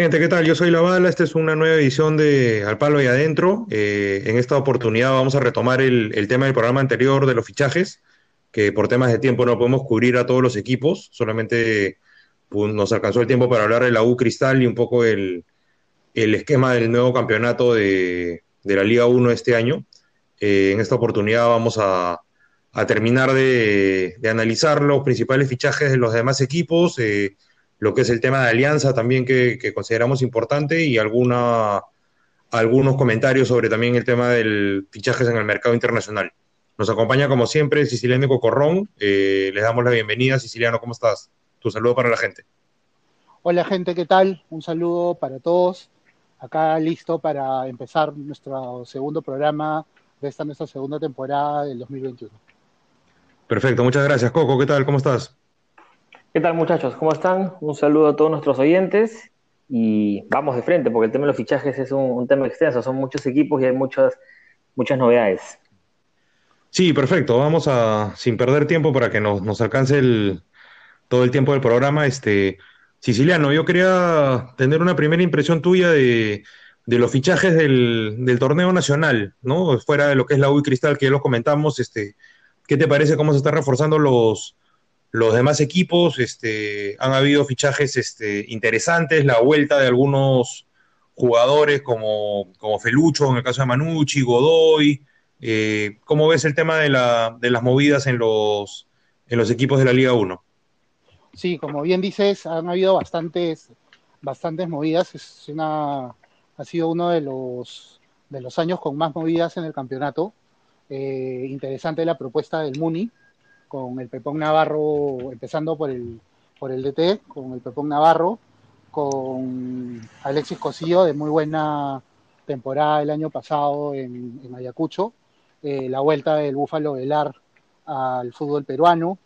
Gente, ¿qué tal? Yo soy La Bala, esta es una nueva edición de Al Palo y Adentro. Eh, en esta oportunidad vamos a retomar el, tema del programa anterior de los fichajes, que por temas de tiempo no podemos cubrir a todos los equipos, solamente pues, nos alcanzó el tiempo para hablar de la U Cristal y un poco el, esquema del nuevo campeonato de, la Liga 1 este año. Eh, en esta oportunidad vamos a, terminar de, de, analizar los principales fichajes de los demás equipos. Eh, lo que es el tema de alianza también que, que consideramos importante y alguna, algunos comentarios sobre también el tema del fichajes en el mercado internacional. Nos acompaña como siempre Siciliano Cocorrón. Eh, les damos la bienvenida. Siciliano, ¿cómo estás? Tu saludo para la gente. Hola gente, ¿qué tal? Un saludo para todos. Acá listo para empezar nuestro segundo programa de esta nuestra segunda temporada del 2021. Perfecto, muchas gracias. Coco, ¿qué tal? ¿Cómo estás? ¿Qué tal muchachos? ¿Cómo están? Un saludo a todos nuestros oyentes y vamos de frente porque el tema de los fichajes es un, tema extenso, son muchos equipos y hay muchas, muchas novedades. Sí, perfecto. Vamos a, sin perder tiempo para que nos, nos alcance el, todo el tiempo del programa, este, Siciliano, yo quería tener una primera impresión tuya de, de los fichajes del, torneo nacional, ¿no? Fuera de lo que es la U Cristal, que ya lo comentamos, este, ¿qué te parece cómo se están reforzando los, los demás equipos, este, han habido fichajes este, interesantes, la vuelta de algunos jugadores como, como Felucho, en el caso de Manucci, Godoy. Eh, ¿Cómo ves el tema de, la, de las movidas en los, en los equipos de la Liga 1? Sí, como bien dices, han habido bastantes, bastantes movidas. Es una, ha sido uno de los, de los años con más movidas en el campeonato. Eh, interesante la propuesta del Muni, con el Pepón Navarro, empezando por el, por el DT, con el Pepón Navarro, con Alexis Cosillo, de muy buena temporada el año pasado en, en Ayacucho, eh, la vuelta del Búfalo Velar al fútbol peruano,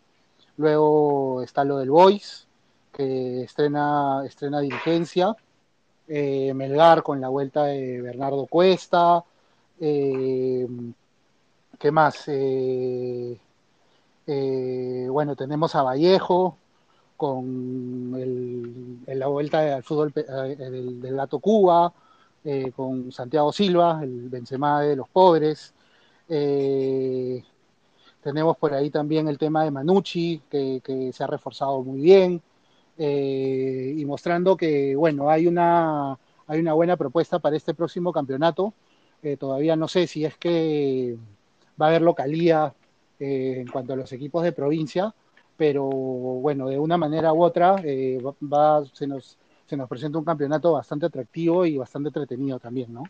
luego está lo del Boys, que estrena, estrena dirigencia, eh, Melgar con la vuelta de Bernardo Cuesta, eh, ¿qué más? Eh, bueno, tenemos a Vallejo con en la vuelta al fútbol eh, del, del Gato Cuba, eh, con Santiago Silva, el Benzema de los pobres. Tenemos por ahí también el tema de Manucci, que, que se ha reforzado muy bien, y mostrando que, bueno, hay una, hay una buena propuesta para este próximo campeonato. todavía no sé si es que va a haber localía eh, en cuanto a los equipos de provincia, pero bueno, de una manera u otra eh, va, se, nos, se nos presenta un campeonato bastante atractivo y bastante entretenido también, ¿no?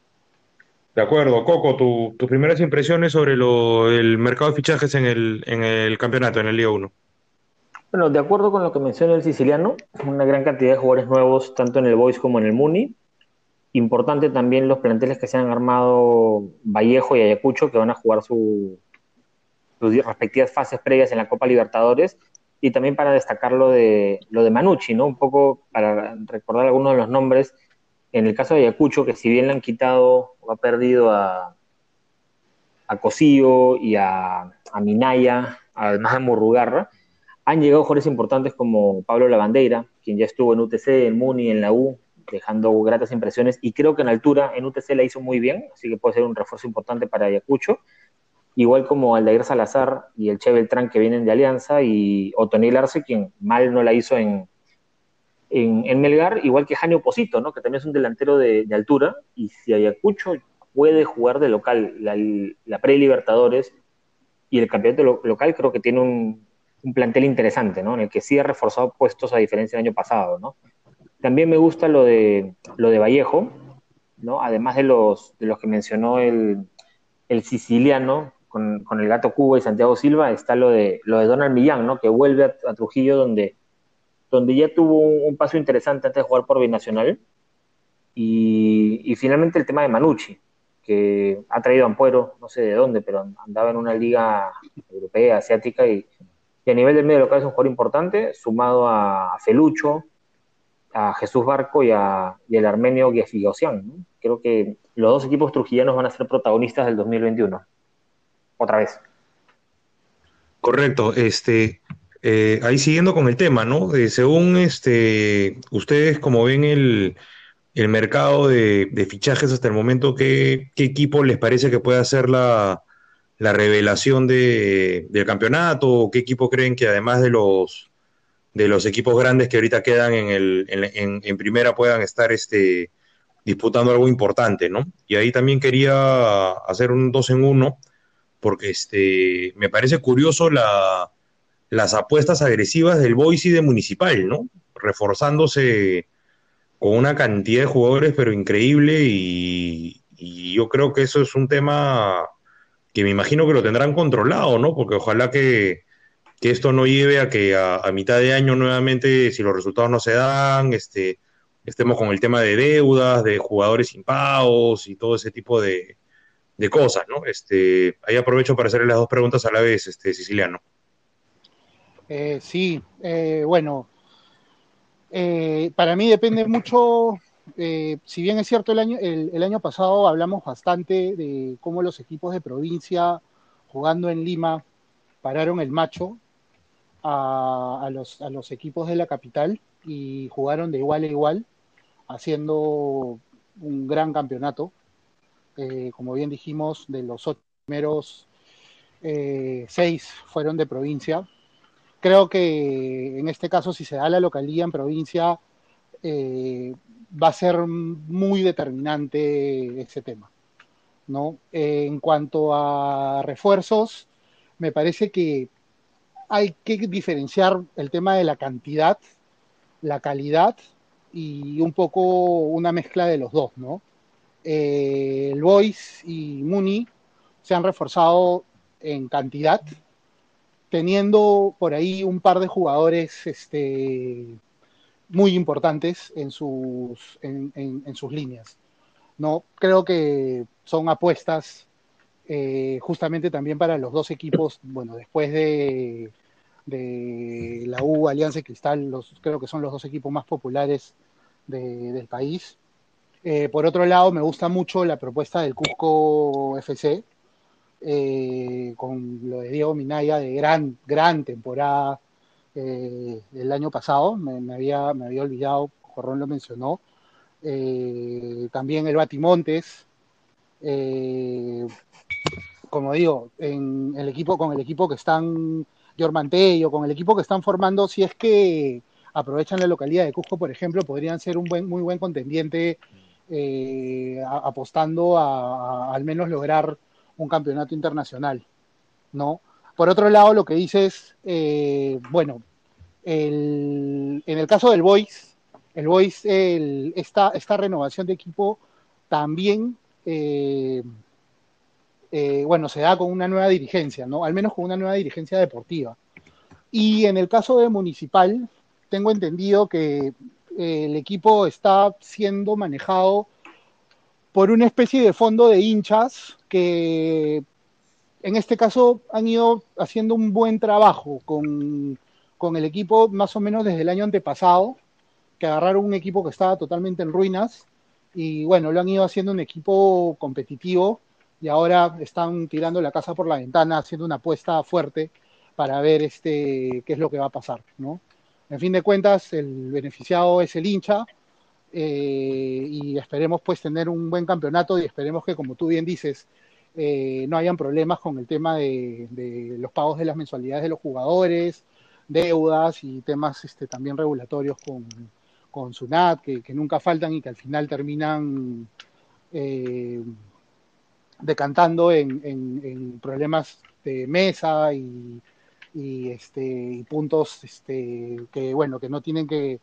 De acuerdo, Coco, tu, tus primeras impresiones sobre lo, el mercado de fichajes en el, en el campeonato, en el Liga 1. Bueno, de acuerdo con lo que menciona el siciliano, una gran cantidad de jugadores nuevos, tanto en el Boys como en el Muni. Importante también los planteles que se han armado Vallejo y Ayacucho, que van a jugar su, sus respectivas fases previas en la Copa Libertadores y también para destacar lo de, lo de Manucci, ¿no? Un poco para recordar algunos de los nombres. En el caso de Ayacucho, que si bien le han quitado o ha perdido a, a Cosillo y a, a Minaya, además de Murrugarra, han llegado jugadores importantes como Pablo Lavandeira, quien ya estuvo en UTC, en Muni, en la U, dejando gratas impresiones, y creo que en altura en UTC la hizo muy bien, así que puede ser un refuerzo importante para Ayacucho igual como Aldair Salazar y el Che Beltrán que vienen de Alianza y Otoniel Arce, quien mal no la hizo en, en, en, Melgar, igual que Jani Oposito, ¿no? que también es un delantero de, altura, y si Ayacucho puede jugar de local la, pre-Libertadores y el campeonato lo, local, creo que tiene un, un, plantel interesante, ¿no? en el que sí ha reforzado puestos a diferencia del año pasado. ¿no? También me gusta lo de, lo de Vallejo, ¿no? además de los, de los que mencionó el, el siciliano, con, el Gato Cuba y Santiago Silva, está lo de, lo de Donald Millán, ¿no? que vuelve a, Trujillo donde, donde ya tuvo un, paso interesante antes de jugar por Binacional. Y, y, finalmente el tema de Manucci, que ha traído a Ampuero, no sé de dónde, pero andaba en una liga europea, asiática, y, a nivel del medio local es un jugador importante, sumado a, a Felucho, a Jesús Barco y, a, el armenio Gefigosian. ¿no? Creo que los dos equipos trujillanos van a ser protagonistas del 2021 otra vez. Correcto, este, eh, ahí siguiendo con el tema, ¿no? Eh, según este, ustedes como ven el, el mercado de, fichajes hasta el momento, ¿qué, equipo les parece que puede hacer la, revelación del campeonato? ¿Qué equipo creen que además de los, de los equipos grandes que ahorita quedan en, el, en, primera puedan estar este, disputando algo importante, ¿no? Y ahí también quería hacer un dos en uno, porque este, me parece curioso la, las apuestas agresivas del Boise de Municipal, ¿no? Reforzándose con una cantidad de jugadores, pero increíble, y, yo creo que eso es un tema que me imagino que lo tendrán controlado, ¿no? Porque ojalá que, esto no lleve a que a, mitad de año nuevamente, si los resultados no se dan, este, estemos con el tema de deudas, de jugadores impagos y todo ese tipo de, cosas, ¿no? Este, ahí aprovecho para hacerle las dos preguntas a la vez, este, Siciliano. Eh, sí, eh, bueno, eh, para mí depende mucho, si bien es cierto el año, el, año pasado hablamos bastante de cómo los equipos de provincia jugando en Lima pararon el macho a, los, a los equipos de la capital y jugaron de igual a igual, haciendo un gran campeonato. Como bien dijimos, de los ocho primeros seis fueron de provincia, creo que en este caso, si se da la localía en provincia, eh, va a ser muy determinante ese tema. ¿no? en cuanto a refuerzos, me parece que hay que diferenciar el tema de la cantidad, la calidad y un poco una mezcla de los dos, ¿no? Eh, el y Muni se han reforzado en cantidad, teniendo por ahí un par de jugadores este, muy importantes en sus, en, sus líneas. ¿no? Creo que son apuestas eh, justamente también para los dos equipos, bueno, después de, de la U, Alianza y Cristal, los, creo que son los dos equipos más populares del país. Eh, por otro lado, me gusta mucho la propuesta del Cusco FC, eh, con lo de Diego Minaya de gran, gran temporada eh, el año pasado, me, había, me había olvidado, Jorrón lo mencionó. Eh, también el Batimontes, como digo, en el equipo, con el equipo que están, Mantello, con el equipo que están formando, si es que aprovechan la localidad de Cusco, por ejemplo, podrían ser un buen, muy buen contendiente apostando a, al menos lograr un campeonato internacional, ¿no? Por otro lado, lo que dices, eh, bueno, en el caso del Boys, el Boys, esta, esta renovación de equipo también, eh, eh, bueno, se da con una nueva dirigencia, ¿no? Al menos con una nueva dirigencia deportiva. Y en el caso de Municipal, tengo entendido que el equipo está siendo manejado por una especie de fondo de hinchas que en este caso han ido haciendo un buen trabajo con, el equipo más o menos desde el año antepasado, que agarraron un equipo que estaba totalmente en ruinas y bueno, lo han ido haciendo un equipo competitivo y ahora están tirando la casa por la ventana, haciendo una apuesta fuerte para ver este, qué es lo que va a pasar, ¿no? En fin de cuentas, el beneficiado es el hincha, eh, y esperemos pues tener un buen campeonato y esperemos que como tú bien dices eh, no hayan problemas con el tema de, los pagos de las mensualidades de los jugadores, deudas y temas este, también regulatorios con, con SUNAT que, nunca faltan y que al final terminan eh, decantando en, problemas de mesa y, y, este, y puntos este, que bueno que no tienen que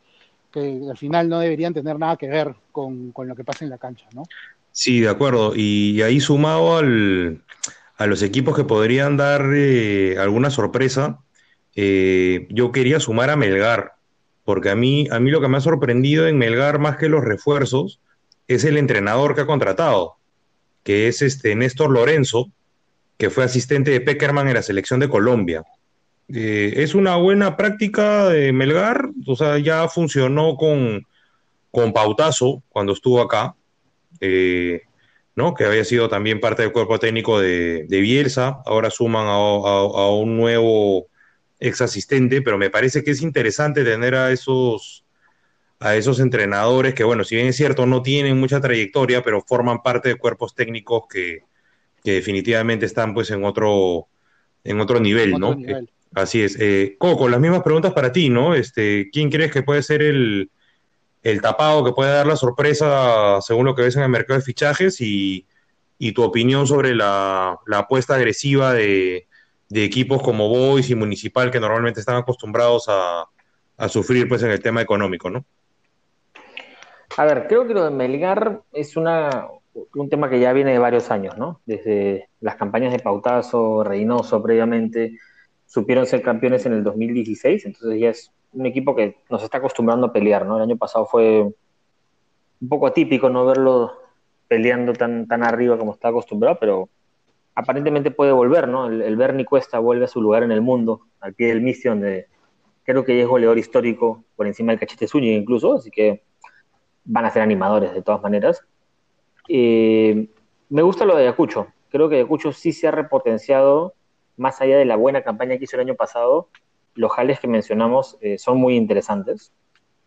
que al final no deberían tener nada que ver con, lo que pasa en la cancha, ¿no? Sí, de acuerdo. Y ahí sumado al, a los equipos que podrían dar eh, alguna sorpresa, eh, yo quería sumar a Melgar, porque a mí, a mí lo que me ha sorprendido en Melgar más que los refuerzos es el entrenador que ha contratado, que es este Néstor Lorenzo, que fue asistente de Peckerman en la selección de Colombia. Eh, es una buena práctica de Melgar, o sea, ya funcionó con, con Pautazo cuando estuvo acá, eh, ¿no? que había sido también parte del cuerpo técnico de, Bielsa, ahora suman a, un nuevo ex asistente, pero me parece que es interesante tener a esos, a esos entrenadores que, bueno, si bien es cierto, no tienen mucha trayectoria, pero forman parte de cuerpos técnicos que, definitivamente están pues en otro, en otro nivel, ¿no? Así es. Eh, Coco, las mismas preguntas para ti, ¿no? Este, ¿Quién crees que puede ser el, el tapado que puede dar la sorpresa según lo que ves en el mercado de fichajes y, tu opinión sobre la, apuesta agresiva de, equipos como Boys y Municipal que normalmente están acostumbrados a, a, sufrir pues en el tema económico, ¿no? A ver, creo que lo de Melgar es una, un tema que ya viene de varios años, ¿no? Desde las campañas de Pautazo, Reynoso previamente, supieron ser campeones en el 2016, entonces ya es un equipo que nos está acostumbrando a pelear, ¿no? El año pasado fue un poco atípico no verlo peleando tan, tan arriba como está acostumbrado, pero aparentemente puede volver, ¿no? El, el Bernie Cuesta vuelve a su lugar en el mundo, al pie del Mission, donde creo que ya es goleador histórico por encima del Cachete Zúñiga incluso, así que van a ser animadores de todas maneras. Eh, me gusta lo de Ayacucho, creo que Ayacucho sí se ha repotenciado más allá de la buena campaña que hizo el año pasado, los jales que mencionamos eh, son muy interesantes.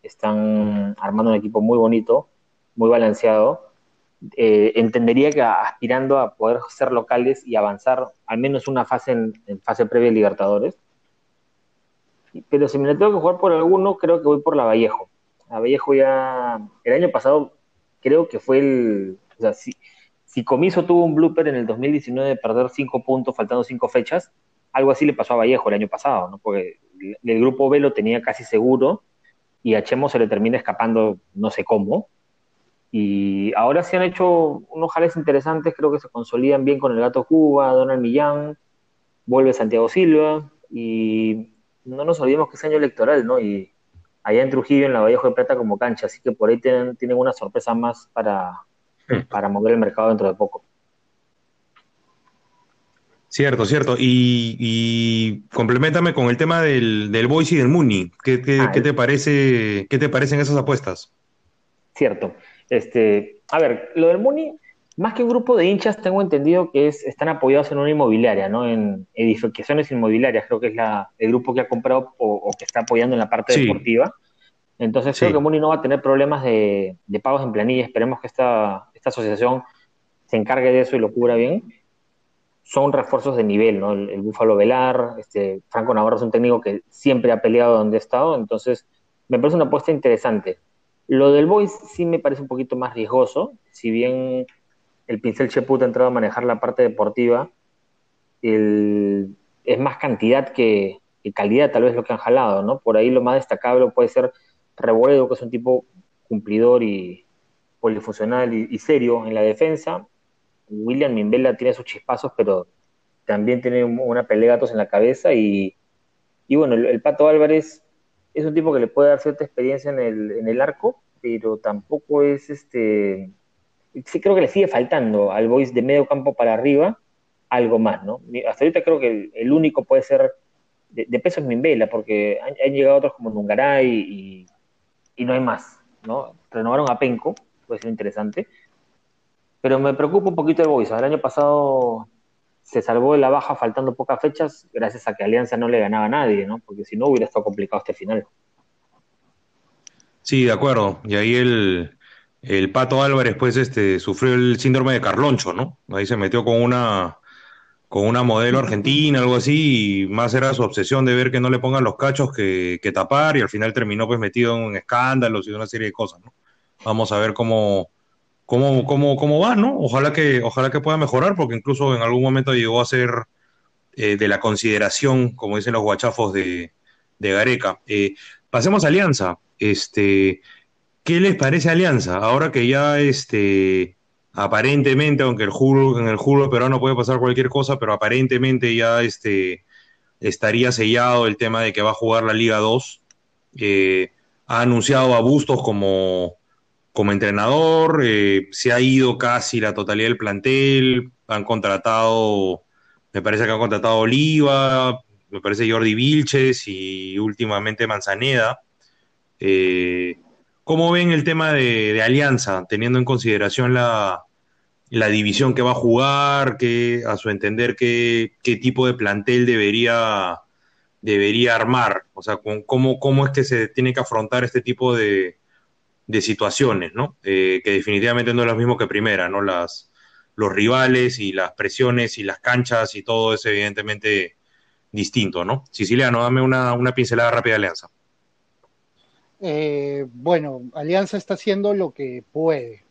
Están armando un equipo muy bonito, muy balanceado. Eh, entendería que aspirando a poder ser locales y avanzar al menos una fase en, fase previa de Libertadores. Pero si me le tengo que jugar por alguno, creo que voy por la Vallejo. La Vallejo ya, el año pasado, creo que fue el. O sea, si Comiso tuvo un blooper en el 2019 de perder cinco puntos faltando cinco fechas, algo así le pasó a Vallejo el año pasado, ¿no? Porque el grupo B lo tenía casi seguro y a Chemo se le termina escapando no sé cómo. Y ahora se han hecho unos jales interesantes, creo que se consolidan bien con el Gato Cuba, Donald Millán, vuelve Santiago Silva y no nos olvidemos que es año electoral, ¿no? Y allá en Trujillo, en la Vallejo de Plata como cancha, así que por ahí tienen, tienen una sorpresa más para, para mover el mercado dentro de poco. Cierto, cierto. Y, y complementame con el tema del, del Boise y del Muni. ¿Qué, ah, te parece, ¿Qué te parecen esas apuestas? Cierto. Este, a ver, lo del Muni, más que un grupo de hinchas, tengo entendido que es, están apoyados en una inmobiliaria, ¿no? En edificaciones inmobiliarias, creo que es la, el grupo que ha comprado o, que está apoyando en la parte deportiva. Entonces creo que Muni no va a tener problemas de, de pagos en planilla. Esperemos que esta, esta asociación se encargue de eso y lo cubra bien son refuerzos de nivel, ¿no? El, Búfalo Velar, este, Franco Navarro es un técnico que siempre ha peleado donde ha estado, entonces me parece una apuesta interesante. Lo del Boys sí me parece un poquito más riesgoso, si bien el pincel Cheput ha entrado a manejar la parte deportiva, es más cantidad que, calidad tal vez lo que han jalado, ¿no? Por ahí lo más destacable puede ser Rebolledo, que es un tipo cumplidor y polifuncional y serio en la defensa, William Mimbela tiene sus chispazos, pero también tiene una pelea de gatos en la cabeza y, bueno, el, Pato Álvarez es un tipo que le puede dar cierta experiencia en el, en el arco, pero tampoco es este... Creo que le sigue faltando al Boys de medio campo para arriba algo más, ¿no? Hasta ahorita creo que el, único puede ser de, peso es Mimbela, porque han, llegado otros como Nungaray y, y, no hay más, ¿no? Renovaron a Penco, puede ser interesante, pero me preocupa un poquito el Boys. El año pasado se salvó de la baja faltando pocas fechas gracias a que Alianza no le ganaba a nadie, ¿no? Porque si no hubiera estado complicado este final. Sí, de acuerdo. Y ahí el, el Pato Álvarez, pues, este, sufrió el síndrome de Carloncho, ¿no? Ahí se metió con una con una modelo argentina, algo así, y más era su obsesión de ver que no le pongan los cachos que, que tapar, y al final terminó pues metido en escándalos y una serie de cosas, ¿no? Vamos a ver cómo, cómo, cómo, cómo va, ¿no? Ojalá que, ojalá que pueda mejorar, porque incluso en algún momento llegó a ser eh, de la consideración, como dicen los guachafos de, de Gareca. Eh, pasemos a Alianza. Este, ¿Qué les parece Alianza? Ahora que ya este, aparentemente, aunque el juro, en el juro peruano puede pasar cualquier cosa, pero aparentemente ya este, estaría sellado el tema de que va a jugar la Liga 2. Eh, ha anunciado a Bustos como como entrenador, eh, se ha ido casi la totalidad del plantel, han contratado, me parece que han contratado Oliva, me parece Jordi Vilches y últimamente Manzaneda. Eh, ¿Cómo ven el tema de, Alianza, teniendo en consideración la, división que va a jugar, que a su entender qué, qué tipo de plantel debería, debería armar? O sea, ¿cómo, ¿cómo es que se tiene que afrontar este tipo de, de situaciones, ¿no? Eh, que definitivamente no es lo mismo que primera, ¿no? Las, los rivales y las presiones y las canchas y todo es evidentemente distinto, ¿no? Siciliano, dame una, una pincelada rápida de Alianza. Eh, bueno, Alianza está haciendo lo que puede.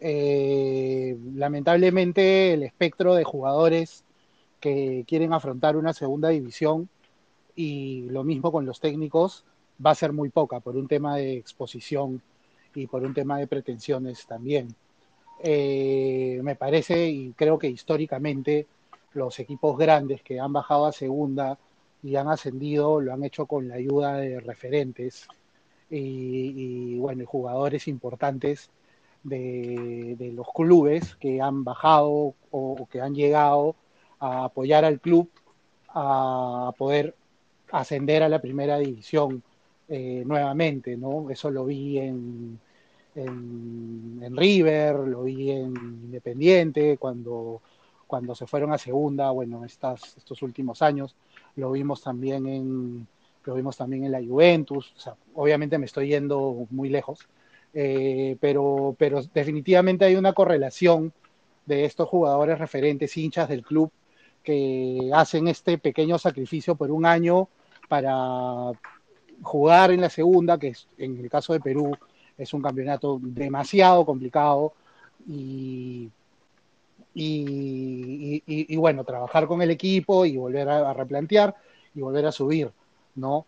Eh, lamentablemente el espectro de jugadores que quieren afrontar una segunda división y lo mismo con los técnicos va a ser muy poca por un tema de exposición y por un tema de pretensiones también. Eh, me parece y creo que históricamente los equipos grandes que han bajado a segunda y han ascendido lo han hecho con la ayuda de referentes y, bueno, jugadores importantes de, los clubes que han bajado o, que han llegado a apoyar al club a poder ascender a la primera división eh, nuevamente, ¿no? Eso lo vi en, en, River, lo vi en Independiente, cuando, cuando se fueron a segunda, bueno, estas, estos últimos años, lo vimos también en, lo vimos también en la Juventus, obviamente me estoy yendo muy lejos, eh, pero, pero definitivamente hay una correlación de estos jugadores referentes, hinchas del club, que hacen este pequeño sacrificio por un año para jugar en la segunda, que es, en el caso de Perú es un campeonato demasiado complicado y, y, bueno, trabajar con el equipo y volver a, replantear y volver a subir, ¿no?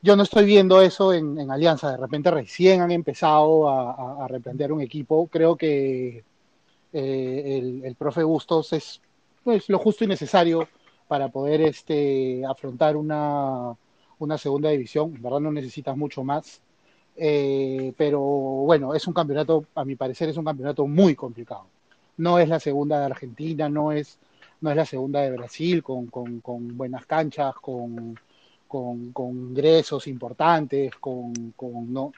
Yo no estoy viendo eso en, Alianza, de repente recién han empezado a, replantear un equipo, creo que eh, el, profe Bustos es pues, lo justo y necesario para poder este, afrontar una, una segunda división, en verdad no necesitas mucho más, eh, pero bueno, es un campeonato, a mi parecer es un campeonato muy complicado. No es la segunda de Argentina, no es, no es la segunda de Brasil, con, con, con buenas canchas, con, con, ingresos importantes, con, no,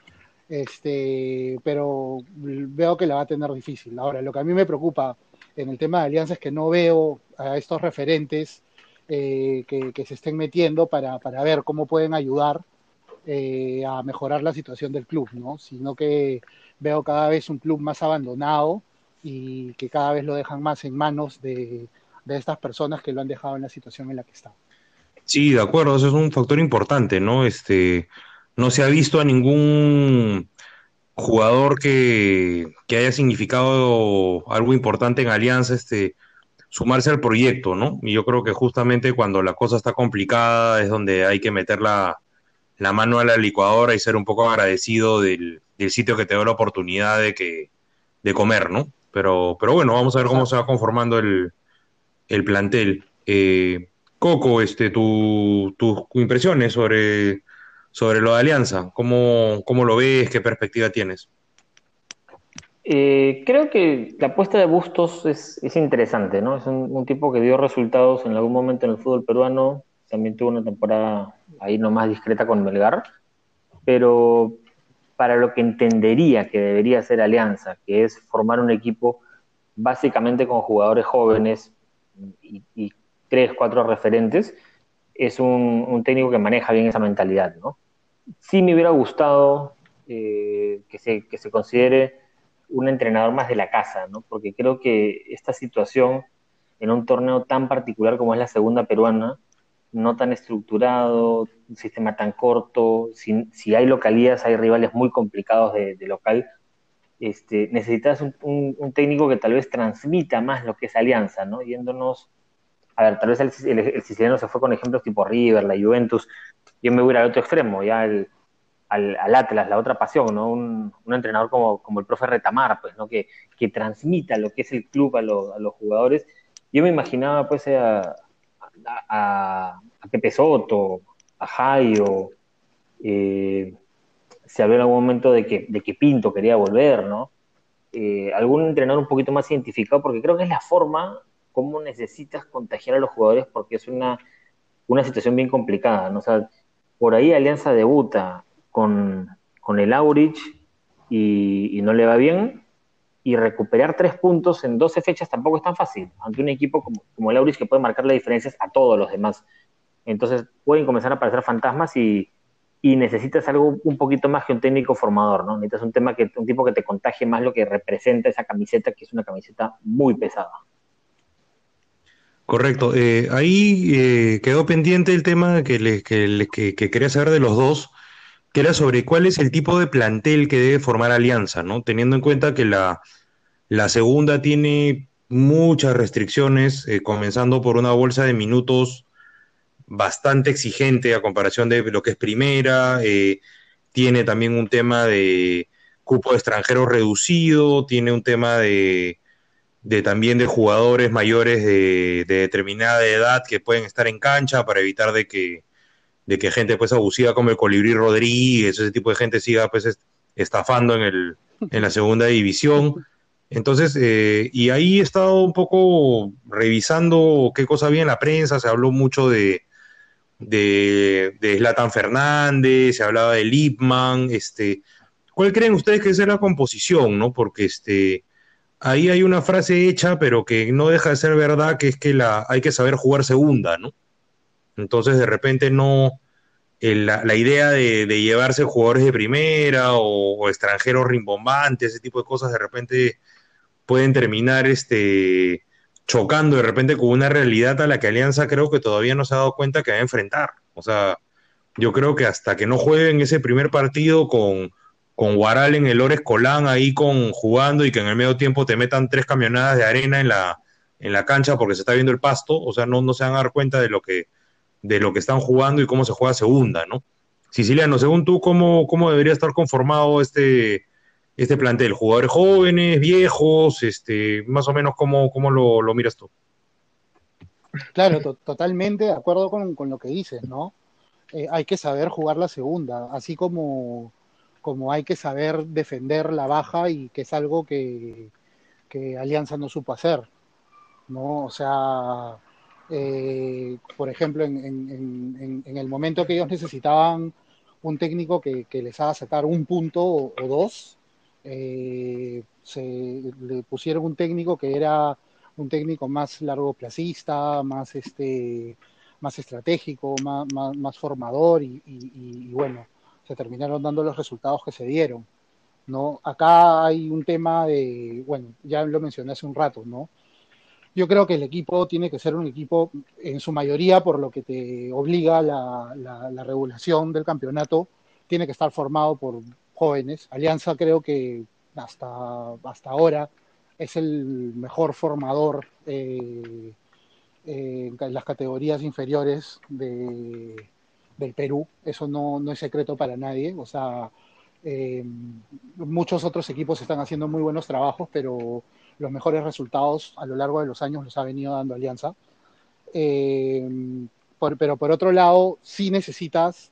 este, pero veo que la va a tener difícil. Ahora, lo que a mí me preocupa en el tema de alianzas es que no veo a estos referentes eh, que, se estén metiendo para, para ver cómo pueden ayudar eh, a mejorar la situación del club, ¿no? Sino que veo cada vez un club más abandonado y que cada vez lo dejan más en manos de, de estas personas que lo han dejado en la situación en la que está. Sí, de acuerdo, eso es un factor importante, ¿no? Este, no se ha visto a ningún jugador que, que haya significado algo importante en Alianza, este, sumarse al proyecto, ¿no? Y yo creo que justamente cuando la cosa está complicada es donde hay que meter la, mano a la licuadora y ser un poco agradecido del, sitio que te da la oportunidad de, que, de comer, ¿no? Pero, pero bueno, vamos a ver cómo se va conformando el, plantel. Eh, Coco, este, tus impresiones sobre, sobre lo de Alianza, ¿Cómo, ¿cómo lo ves? ¿Qué perspectiva tienes? Eh, creo que la apuesta de Bustos es, interesante, ¿no? Es un, tipo que dio resultados en algún momento en el fútbol peruano, también tuvo una temporada ahí nomás discreta con Melgar, pero para lo que entendería que debería ser Alianza, que es formar un equipo básicamente con jugadores jóvenes y, tres, cuatro referentes, es un, técnico que maneja bien esa mentalidad, ¿no? Sí me hubiera gustado eh, que, se, que se considere un entrenador más de la casa, ¿no? Porque creo que esta situación en un torneo tan particular como es la segunda peruana, no tan estructurado, un sistema tan corto, si, si hay localías, hay rivales muy complicados de, local, este, necesitas un, técnico que tal vez transmita más lo que es alianza, ¿no? Yéndonos, a ver, tal vez el, el, siciliano se fue con ejemplos tipo River, la Juventus, yo me voy al otro extremo, ya el, al, Atlas, la otra pasión, ¿no? Un, entrenador como, como, el profe Retamar, pues, ¿no? Que, que transmita lo que es el club a, los jugadores. Yo me imaginaba, pues, a, a, a Pepe Soto, a Jairo, eh, se habló en algún momento de que, de que Pinto quería volver, ¿no? Eh, algún entrenador un poquito más identificado, porque creo que es la forma como necesitas contagiar a los jugadores, porque es una, una situación bien complicada, ¿no? Sea, por ahí Alianza debuta, con, el Aurich y, no le va bien. Y recuperar tres puntos en 12 fechas tampoco es tan fácil, ante un equipo como, como el Aurich que puede marcar las diferencias a todos los demás. Entonces pueden comenzar a aparecer fantasmas y, y necesitas algo un poquito más que un técnico formador, ¿no? Necesitas un, tema que, un tipo que te contagie más lo que representa esa camiseta, que es una camiseta muy pesada. Correcto. Eh, ahí eh, quedó pendiente el tema que, que, que, quería saber de los dos, que era sobre cuál es el tipo de plantel que debe formar Alianza, ¿no? Teniendo en cuenta que la, la segunda tiene muchas restricciones, eh, comenzando por una bolsa de minutos bastante exigente a comparación de lo que es primera, eh, tiene también un tema de cupo de extranjeros reducido, tiene un tema de, también de jugadores mayores de, determinada edad que pueden estar en cancha para evitar de que, de que gente pues abusiva como el Colibrí Rodríguez, ese tipo de gente siga pues estafando en, el, en la segunda división. Entonces, eh, y ahí he estado un poco revisando qué cosa había en la prensa, se habló mucho de, de, de Zlatan Fernández, se hablaba de Lipman, este, ¿cuál creen ustedes que es la composición, no? Porque este, ahí hay una frase hecha, pero que no deja de ser verdad, que es que la, hay que saber jugar segunda, ¿no? Entonces, de repente no, la, idea de, llevarse jugadores de primera o, o, extranjeros rimbombantes, ese tipo de cosas, de repente pueden terminar este, chocando de repente con una realidad a la que Alianza creo que todavía no se ha dado cuenta que va a enfrentar. O sea, yo creo que hasta que no jueguen ese primer partido con, con Guaral en el Ores Colán ahí con jugando y que en el medio tiempo te metan tres camionadas de arena en la, en la cancha porque se está viendo el pasto, o sea, no, no se van a dar cuenta de lo que, de lo que están jugando y cómo se juega segunda, ¿no? Siciliano, según tú, ¿cómo, cómo debería estar conformado este, este plantel? ¿Jugadores jóvenes, viejos? Este, más o menos, ¿cómo, cómo lo, miras tú? Claro, totalmente de acuerdo con, lo que dices, ¿no? Eh, hay que saber jugar la segunda, así como, como hay que saber defender la baja y que es algo que, Alianza no supo hacer, ¿no? O sea, eh, por ejemplo, en, el momento que ellos necesitaban un técnico que, les haga sacar un punto o dos, eh, se le pusieron un técnico que era un técnico más largo placista, más este más estratégico, más, formador y, bueno, se terminaron dando los resultados que se dieron. ¿no? Acá hay un tema de, bueno, ya lo mencioné hace un rato, ¿no? Yo creo que el equipo tiene que ser un equipo, en su mayoría, por lo que te obliga la, la regulación del campeonato, tiene que estar formado por jóvenes. Alianza creo que hasta, hasta ahora es el mejor formador eh, en las categorías inferiores de, del Perú. Eso no, no, es secreto para nadie. O sea, eh, muchos otros equipos están haciendo muy buenos trabajos, pero los mejores resultados a lo largo de los años los ha venido dando Alianza. Eh, pero por otro lado, sí necesitas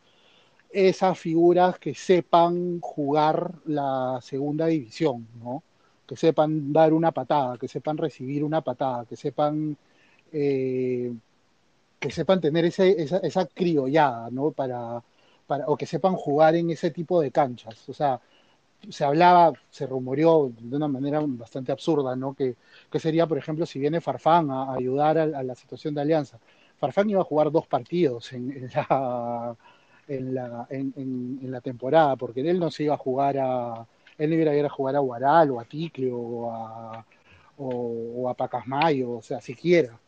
esas figuras que sepan jugar la segunda división, ¿no? Que sepan dar una patada, que sepan recibir una patada, que sepan eh, que sepan tener ese, esa, esa, criollada, ¿no? Para, para, o que sepan jugar en ese tipo de canchas. O sea, se hablaba, se rumoreó de una manera bastante absurda, ¿no? Que, que sería, por ejemplo, si viene Farfán a, ayudar a, la situación de Alianza. Farfán iba a jugar dos partidos en la en la, en, la temporada, porque él no se iba a jugar a, él no iba a ir a jugar a Guaral o a Ticle o a, o, a Pacasmayo, o sea, siquiera,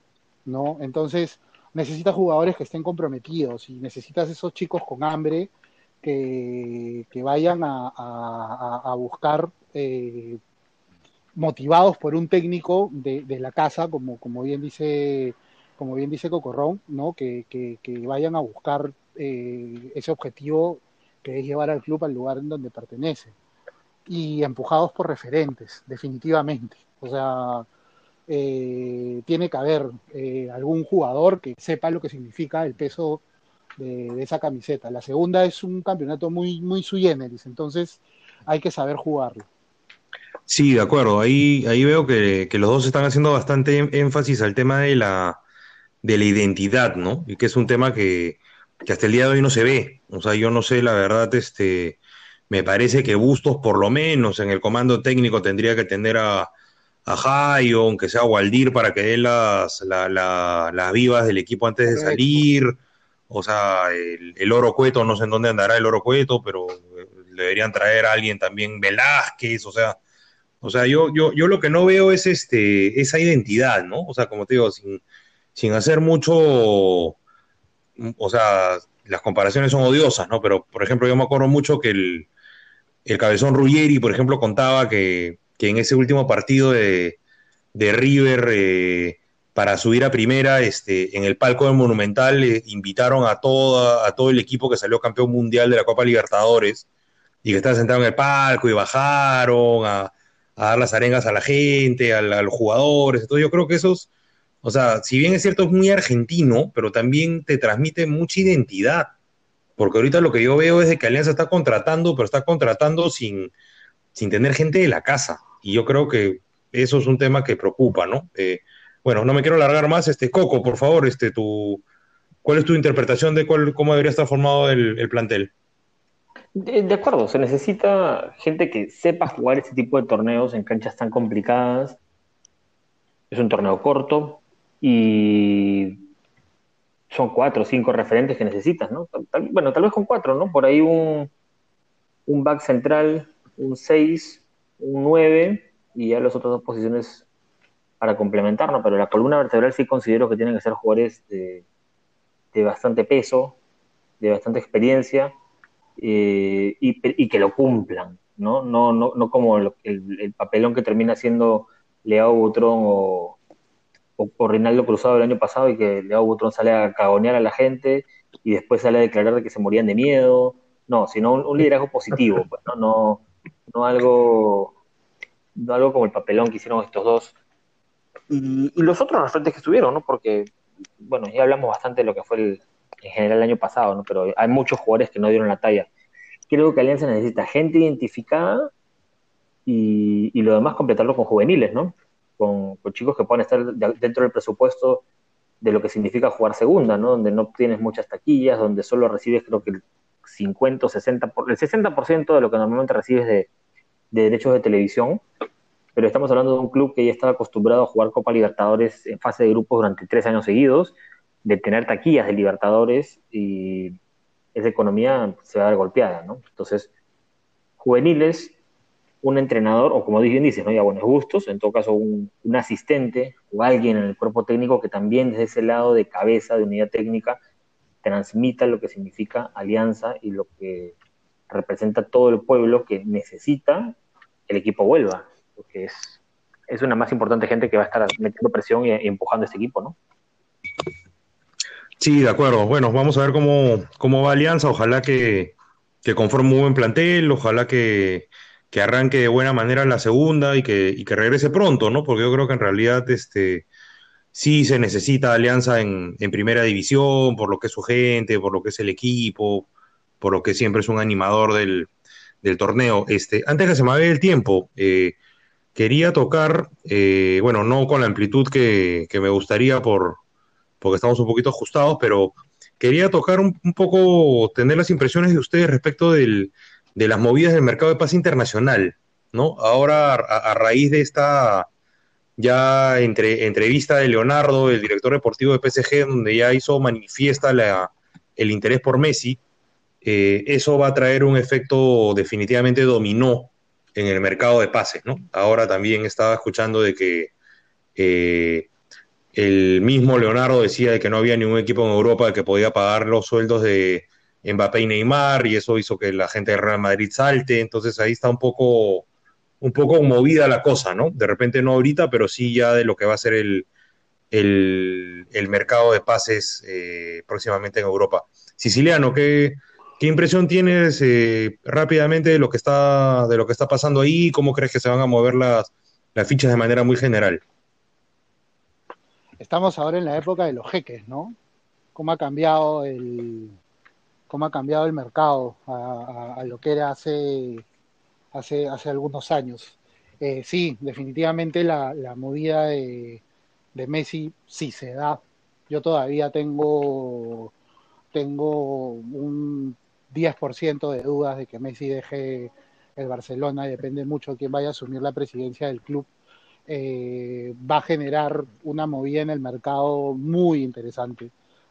¿no? Entonces, necesitas jugadores que estén comprometidos y necesitas esos chicos con hambre que, vayan a, buscar eh, motivados por un técnico de, la casa, como, bien dice como bien dice Cocorrón, ¿no? Que, que, vayan a buscar eh, ese objetivo que es llevar al club al lugar en donde pertenece. Y empujados por referentes, definitivamente. O sea, eh, tiene que haber algún jugador que sepa lo que significa el peso de, esa camiseta. La segunda es un campeonato muy, muy sui generis, entonces hay que saber jugarlo. Sí, de acuerdo. Ahí, ahí veo que, que, los dos están haciendo bastante énfasis al tema de la, de la identidad, ¿no? Y que es un tema que, que hasta el día de hoy no se ve. O sea, yo no sé, la verdad, este, me parece que Bustos, por lo menos en el comando técnico, tendría que tener a, a aunque sea Waldir, para que dé las, las vivas del equipo antes de salir. O sea, el, oro cueto, no sé en dónde andará el oro cueto, pero eh, deberían traer a alguien también Velázquez, o sea, o sea, yo, yo, yo lo que no veo es este, esa identidad, ¿no? O sea, como te digo, sin, sin hacer mucho, o sea, las comparaciones son odiosas, ¿no? Pero, por ejemplo, yo me acuerdo mucho que el, el cabezón Ruggeri, por ejemplo, contaba que, en ese último partido de, River eh, para subir a primera, este, en el palco del Monumental eh, invitaron a, toda, a todo el equipo que salió campeón mundial de la Copa Libertadores y que estaba sentado en el palco y bajaron a, dar las arengas a la gente, a, los jugadores. Entonces yo creo que esos, o sea, si bien es cierto es muy argentino, pero también te transmite mucha identidad porque ahorita lo que yo veo es de que Alianza está contratando, pero está contratando sin, sin tener gente de la casa. Y yo creo que eso es un tema que preocupa, ¿no? Eh, bueno, no me quiero alargar más. Este, Coco, por favor, este, tu, ¿cuál es tu interpretación de cuál, cómo debería estar formado el, plantel? De, acuerdo, se necesita gente que sepa jugar ese tipo de torneos en canchas tan complicadas. Es un torneo corto y son cuatro o cinco referentes que necesitas, ¿no? bueno, tal vez con cuatro, ¿no? Por ahí un, un back central, un seis, un nueve y ya las otras dos posiciones para complementarnos, pero la columna vertebral sí considero que tienen que ser jugadores de, bastante peso, de bastante experiencia eh, y, que lo cumplan, ¿no? No, no, no como el, el, papelón que termina siendo Leao Butrón o, o, Rinaldo Cruzado el año pasado y que Leo Butrón sale a cagonear a la gente y después sale a declarar de que se morían de miedo. No, sino un, liderazgo positivo, pues, ¿no? ¿no? No, algo no algo como el papelón que hicieron estos dos. Y, los otros referentes que estuvieron, ¿no? Porque, bueno, ya hablamos bastante de lo que fue el, en general el año pasado, ¿no? Pero hay muchos jugadores que no dieron la talla. Creo que Alianza necesita gente identificada y, y lo demás completarlo con juveniles, ¿no? con, chicos que puedan estar dentro del presupuesto de lo que significa jugar segunda, ¿no? Donde no tienes muchas taquillas, donde solo recibes creo que el 50 o 60, por, el 60% de lo que normalmente recibes de, derechos de televisión, pero estamos hablando de un club que ya estaba acostumbrado a jugar Copa Libertadores en fase de grupos durante tres años seguidos, de tener taquillas de Libertadores y esa economía se va a dar golpeada, ¿no? Entonces, juveniles un entrenador, o como bien dices, ¿no? ya buenos gustos, en todo caso un, asistente o alguien en el cuerpo técnico que también desde ese lado de cabeza, de unidad técnica, transmita lo que significa alianza y lo que representa todo el pueblo que necesita el equipo vuelva, porque es, es una más importante gente que va a estar metiendo presión y, empujando este equipo, ¿no? Sí, de acuerdo. Bueno, vamos a ver cómo, cómo va Alianza. Ojalá que, que conforme un buen plantel, ojalá que, que arranque de buena manera la segunda y que, que regrese pronto, ¿no? Porque yo creo que en realidad este, sí se necesita alianza en, en, primera división, por lo que es su gente, por lo que es el equipo, por lo que siempre es un animador del, del torneo. Este, antes que se me vaya el tiempo, eh, quería tocar, eh, bueno, no con la amplitud que, que, me gustaría por, porque estamos un poquito ajustados, pero quería tocar un, un poco, tener las impresiones de ustedes respecto del, de las movidas del mercado de paz internacional, ¿no? Ahora, a, raíz de esta ya entre, entrevista de Leonardo, el director deportivo de PSG, donde ya hizo manifiesta la, el interés por Messi, eh, eso va a traer un efecto definitivamente dominó en el mercado de pases, ¿no? Ahora también estaba escuchando de que eh, el mismo Leonardo decía de que no había ningún equipo en Europa que podía pagar los sueldos de, Mbappé y Neymar, y eso hizo que la gente de Real Madrid salte, entonces ahí está un poco, un poco movida la cosa, ¿no? De repente no ahorita, pero sí ya de lo que va a ser el, el, mercado de pases eh, próximamente en Europa. Siciliano, ¿qué, qué impresión tienes eh, rápidamente de lo, que está, de lo que está pasando ahí? ¿Cómo crees que se van a mover las, fichas de manera muy general? Estamos ahora en la época de los jeques, ¿no? ¿Cómo ha cambiado el, cómo ha cambiado el mercado a, lo que era hace, hace, hace algunos años. Eh, sí, definitivamente la, movida de, Messi sí se da. Yo todavía tengo, tengo un 10% de dudas de que Messi deje el Barcelona depende mucho de quién vaya a asumir la presidencia del club. Eh, va a generar una movida en el mercado muy interesante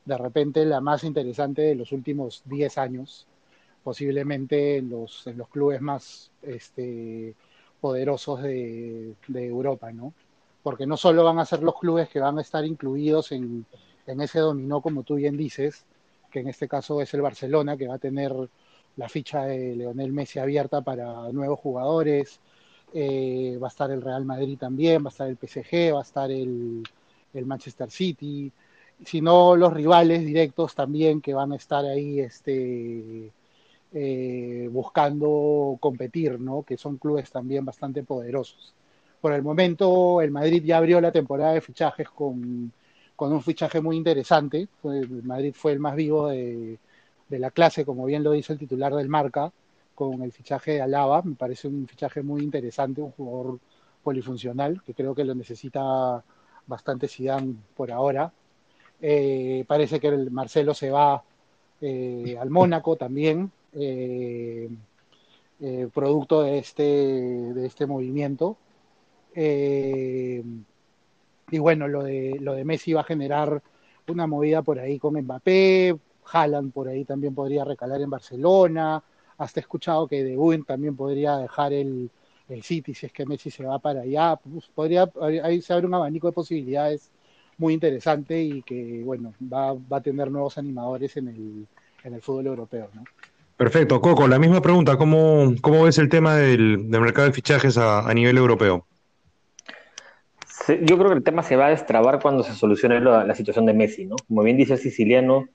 de repente la más interesante de los últimos 10 años, posiblemente en los, en los clubes más este, poderosos de, Europa, ¿no? Porque no solo van a ser los clubes que van a estar incluidos en, en ese dominó, como tú bien dices, que en este caso es el Barcelona, que va a tener la ficha de Leonel Messi abierta para nuevos jugadores, eh, va a estar el Real Madrid también, va a estar el PSG, va a estar el, Manchester City, sino los rivales directos también que van a estar ahí este, eh, buscando competir, ¿no? que son clubes también bastante poderosos. Por el momento, el Madrid ya abrió la temporada de fichajes con, con un fichaje muy interesante. Madrid fue el más vivo de, de la clase, como bien lo dice el titular del Marca, con el fichaje de Alaba. Me parece un fichaje muy interesante, un jugador polifuncional, que creo que lo necesita bastante Zidane por ahora. Eh, parece que el Marcelo se va eh, al Mónaco también, eh, producto de este, de este movimiento. Y bueno, lo de, lo de Messi va a generar una movida por ahí con Mbappé, Haaland por ahí también podría recalar en Barcelona, hasta he escuchado que De Bruyne también podría dejar el, el City si es que Messi se va para allá, pues podría, ahí se abre un abanico de posibilidades muy interesante y que, bueno, va, va a tener nuevos animadores en el, en el fútbol europeo, ¿no? Perfecto. Coco, la misma pregunta, ¿cómo, cómo ves el tema del, del mercado de fichajes a, a, nivel europeo? Yo creo que el tema se va a destrabar cuando se solucione la, situación de Messi, ¿no? Como bien dice el siciliano,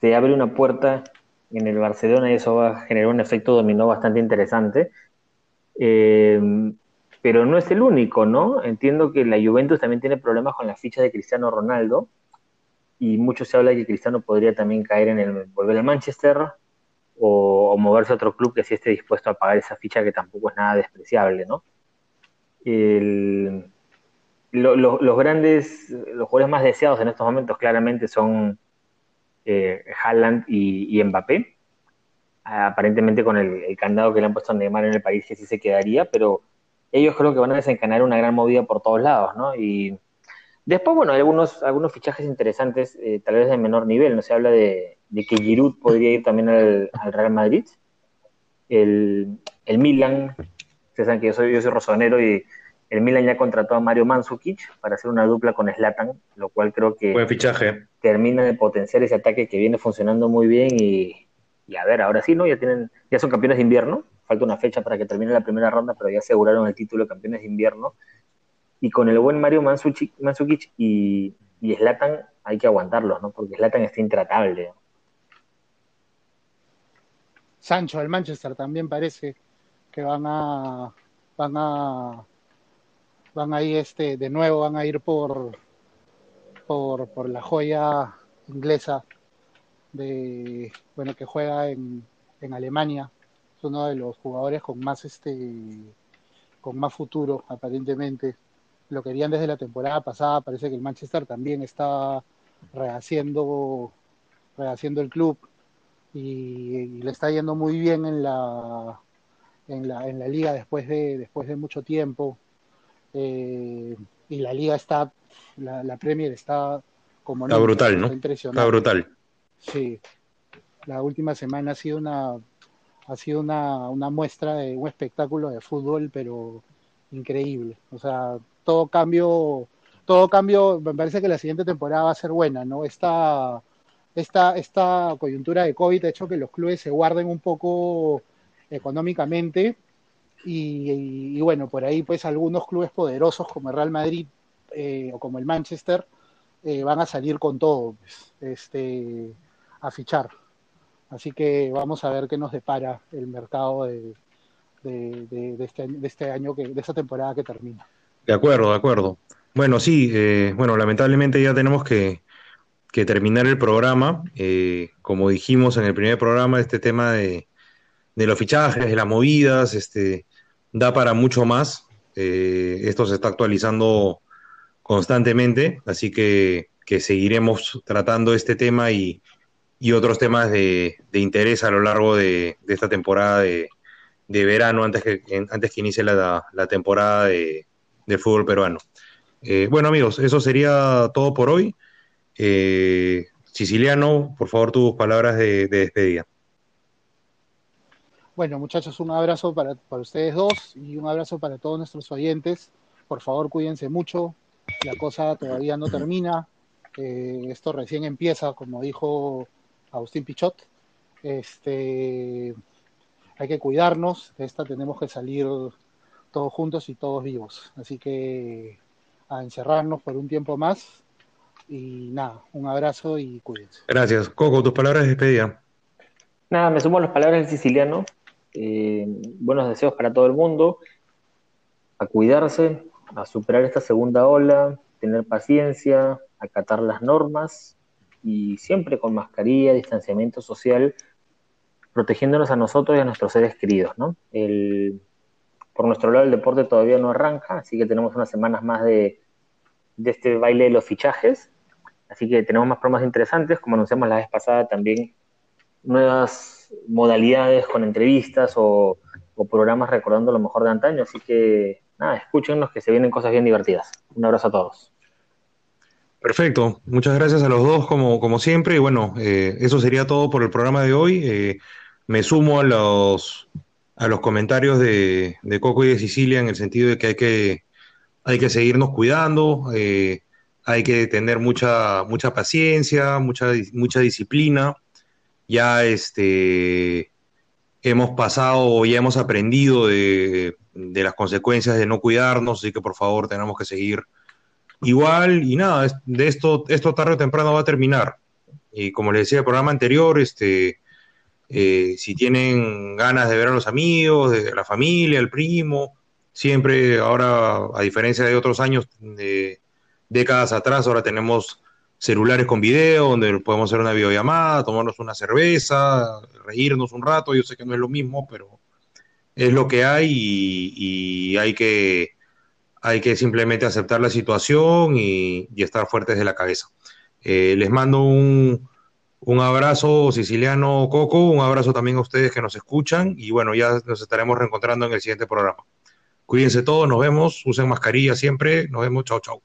te abre una puerta en el Barcelona y eso va a generar un efecto dominó bastante interesante. Eh, pero no es el único, ¿no? Entiendo que la Juventus también tiene problemas con la ficha de Cristiano Ronaldo y mucho se habla de que Cristiano podría también caer en el volver al Manchester o, moverse a otro club que sí esté dispuesto a pagar esa ficha que tampoco es nada despreciable, ¿no? Los grandes, los jugadores más deseados en estos momentos claramente son eh, Haaland y, y Mbappé aparentemente con el, candado que le han puesto a Neymar en el país que sí se quedaría, pero ellos creo que van a desencadenar una gran movida por todos lados, ¿no? Y después, bueno, hay algunos, algunos fichajes interesantes, eh, tal vez de menor nivel, ¿no? Se habla de, que Giroud podría ir también al, Real Madrid, el, el, Milan, ustedes saben que yo soy, yo soy rosonero y el Milan ya contrató a Mario Mandzukic para hacer una dupla con Slatan, lo cual creo que Buen fichaje. termina de potenciar ese ataque que viene funcionando muy bien y, y a ver, ahora sí, ¿no? Ya tienen, ya son campeones de invierno, falta una fecha para que termine la primera ronda, pero ya aseguraron el título de campeones de invierno. Y con el buen Mario Mandzukic, y, y Zlatan hay que aguantarlos, ¿no? Porque Zlatan está intratable. Sancho al Manchester también parece que van a van a van a ir este de nuevo van a ir por por, por la joya inglesa de bueno que juega en, en Alemania. Es uno de los jugadores con más este con más futuro aparentemente. Lo querían desde la temporada pasada parece que el Manchester también está rehaciendo rehaciendo el club y, le está yendo muy bien en la en la, en la liga después de después de mucho tiempo eh, y la liga está la, la Premier está como está brutal no está brutal Sí, la última semana ha sido una ha sido una, una muestra de un espectáculo de fútbol, pero increíble. O sea, todo cambio, todo cambio, me parece que la siguiente temporada va a ser buena, ¿no? Esta, esta, esta coyuntura de COVID ha hecho que los clubes se guarden un poco económicamente y, bueno, por ahí pues algunos clubes poderosos como el Real Madrid eh, o como el Manchester eh, van a salir con todo. Pues, este, a fichar. Así que vamos a ver qué nos depara el mercado de, de, de, este, de este año, que, de esta temporada que termina. De acuerdo, de acuerdo. Bueno, sí, eh, bueno, lamentablemente ya tenemos que, que terminar el programa. Eh, como dijimos en el primer programa, este tema de, de los fichajes, de las movidas, este, da para mucho más. Eh, esto se está actualizando constantemente, así que, que seguiremos tratando este tema y, y otros temas de, de interés a lo largo de, de esta temporada de, de, verano, antes que, antes que inicie la, la temporada de, fútbol peruano. Eh, bueno amigos, eso sería todo por hoy. Eh, Siciliano, por favor, tus palabras de, despedida. Bueno, muchachos, un abrazo para, para ustedes dos y un abrazo para todos nuestros oyentes. Por favor, cuídense mucho. La cosa todavía no termina. Eh, esto recién empieza, como dijo Agustín Pichot. Este, hay que cuidarnos. De esta tenemos que salir todos juntos y todos vivos. Así que a encerrarnos por un tiempo más. Y nada, un abrazo y cuídense. Gracias. Coco, tus palabras de despedida. Nada, me sumo a las palabras del siciliano. Eh, buenos deseos para todo el mundo. A cuidarse, a superar esta segunda ola, tener paciencia, acatar las normas y siempre con mascarilla, distanciamiento social, protegiéndonos a nosotros y a nuestros seres queridos. ¿no? El, por nuestro lado el deporte todavía no arranca, así que tenemos unas semanas más de, este baile de los fichajes. Así que tenemos más programas interesantes, como anunciamos la vez pasada también nuevas modalidades con entrevistas o, programas recordando lo mejor de antaño. Así que nada, escúchenos que se vienen cosas bien divertidas. Un abrazo a todos. Perfecto, muchas gracias a los dos como, como siempre y bueno, eh, eso sería todo por el programa de hoy. Eh, me sumo a los, a los comentarios de, Coco y de Sicilia en el sentido de que hay que, hay que seguirnos cuidando, eh, hay que tener mucha, mucha paciencia, mucha, mucha disciplina. Ya este, hemos pasado, ya hemos aprendido de, de las consecuencias de no cuidarnos, así que por favor tenemos que seguir igual y nada, de esto, esto tarde o temprano va a terminar. Y como les decía el programa anterior, este, eh, si tienen ganas de ver a los amigos, de la familia, el primo, siempre ahora, a diferencia de otros años, de décadas atrás, ahora tenemos celulares con video, donde podemos hacer una videollamada, tomarnos una cerveza, reírnos un rato, yo sé que no es lo mismo, pero es lo que hay y hay que hay que simplemente aceptar la situación y, estar fuertes de la cabeza. Eh, les mando un, un, abrazo siciliano Coco, un abrazo también a ustedes que nos escuchan y bueno, ya nos estaremos reencontrando en el siguiente programa. Cuídense todos, nos vemos, usen mascarilla siempre, nos vemos, chao, chao.